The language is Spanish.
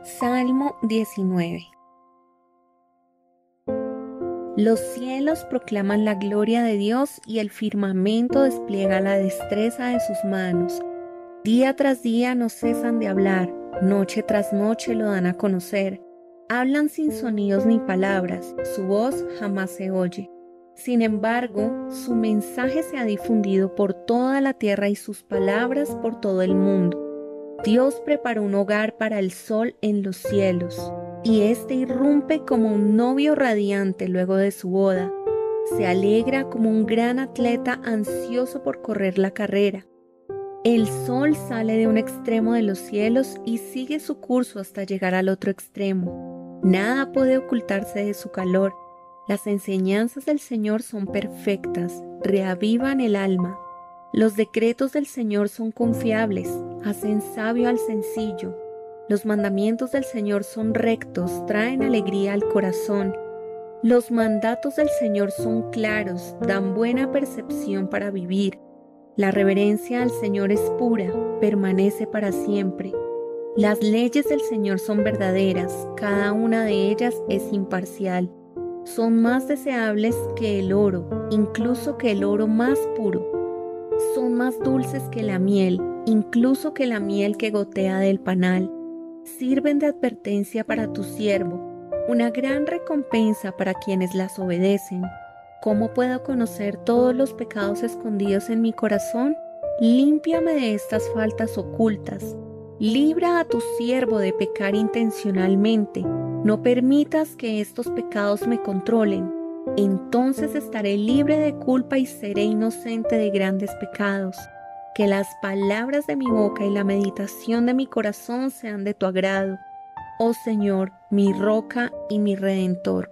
Salmo 19 Los cielos proclaman la gloria de Dios y el firmamento despliega la destreza de sus manos. Día tras día no cesan de hablar, noche tras noche lo dan a conocer. Hablan sin sonidos ni palabras, su voz jamás se oye. Sin embargo, su mensaje se ha difundido por toda la tierra y sus palabras por todo el mundo. Dios preparó un hogar para el sol en los cielos, y éste irrumpe como un novio radiante luego de su boda. Se alegra como un gran atleta ansioso por correr la carrera. El sol sale de un extremo de los cielos y sigue su curso hasta llegar al otro extremo. Nada puede ocultarse de su calor. Las enseñanzas del Señor son perfectas, reavivan el alma. Los decretos del Señor son confiables, hacen sabio al sencillo. Los mandamientos del Señor son rectos, traen alegría al corazón. Los mandatos del Señor son claros, dan buena percepción para vivir. La reverencia al Señor es pura, permanece para siempre. Las leyes del Señor son verdaderas, cada una de ellas es imparcial. Son más deseables que el oro, incluso que el oro más puro son más dulces que la miel, incluso que la miel que gotea del panal. Sirven de advertencia para tu siervo, una gran recompensa para quienes las obedecen. ¿Cómo puedo conocer todos los pecados escondidos en mi corazón? Límpiame de estas faltas ocultas. Libra a tu siervo de pecar intencionalmente. No permitas que estos pecados me controlen entonces estaré libre de culpa y seré inocente de grandes pecados. Que las palabras de mi boca y la meditación de mi corazón sean de tu agrado. Oh Señor, mi roca y mi redentor.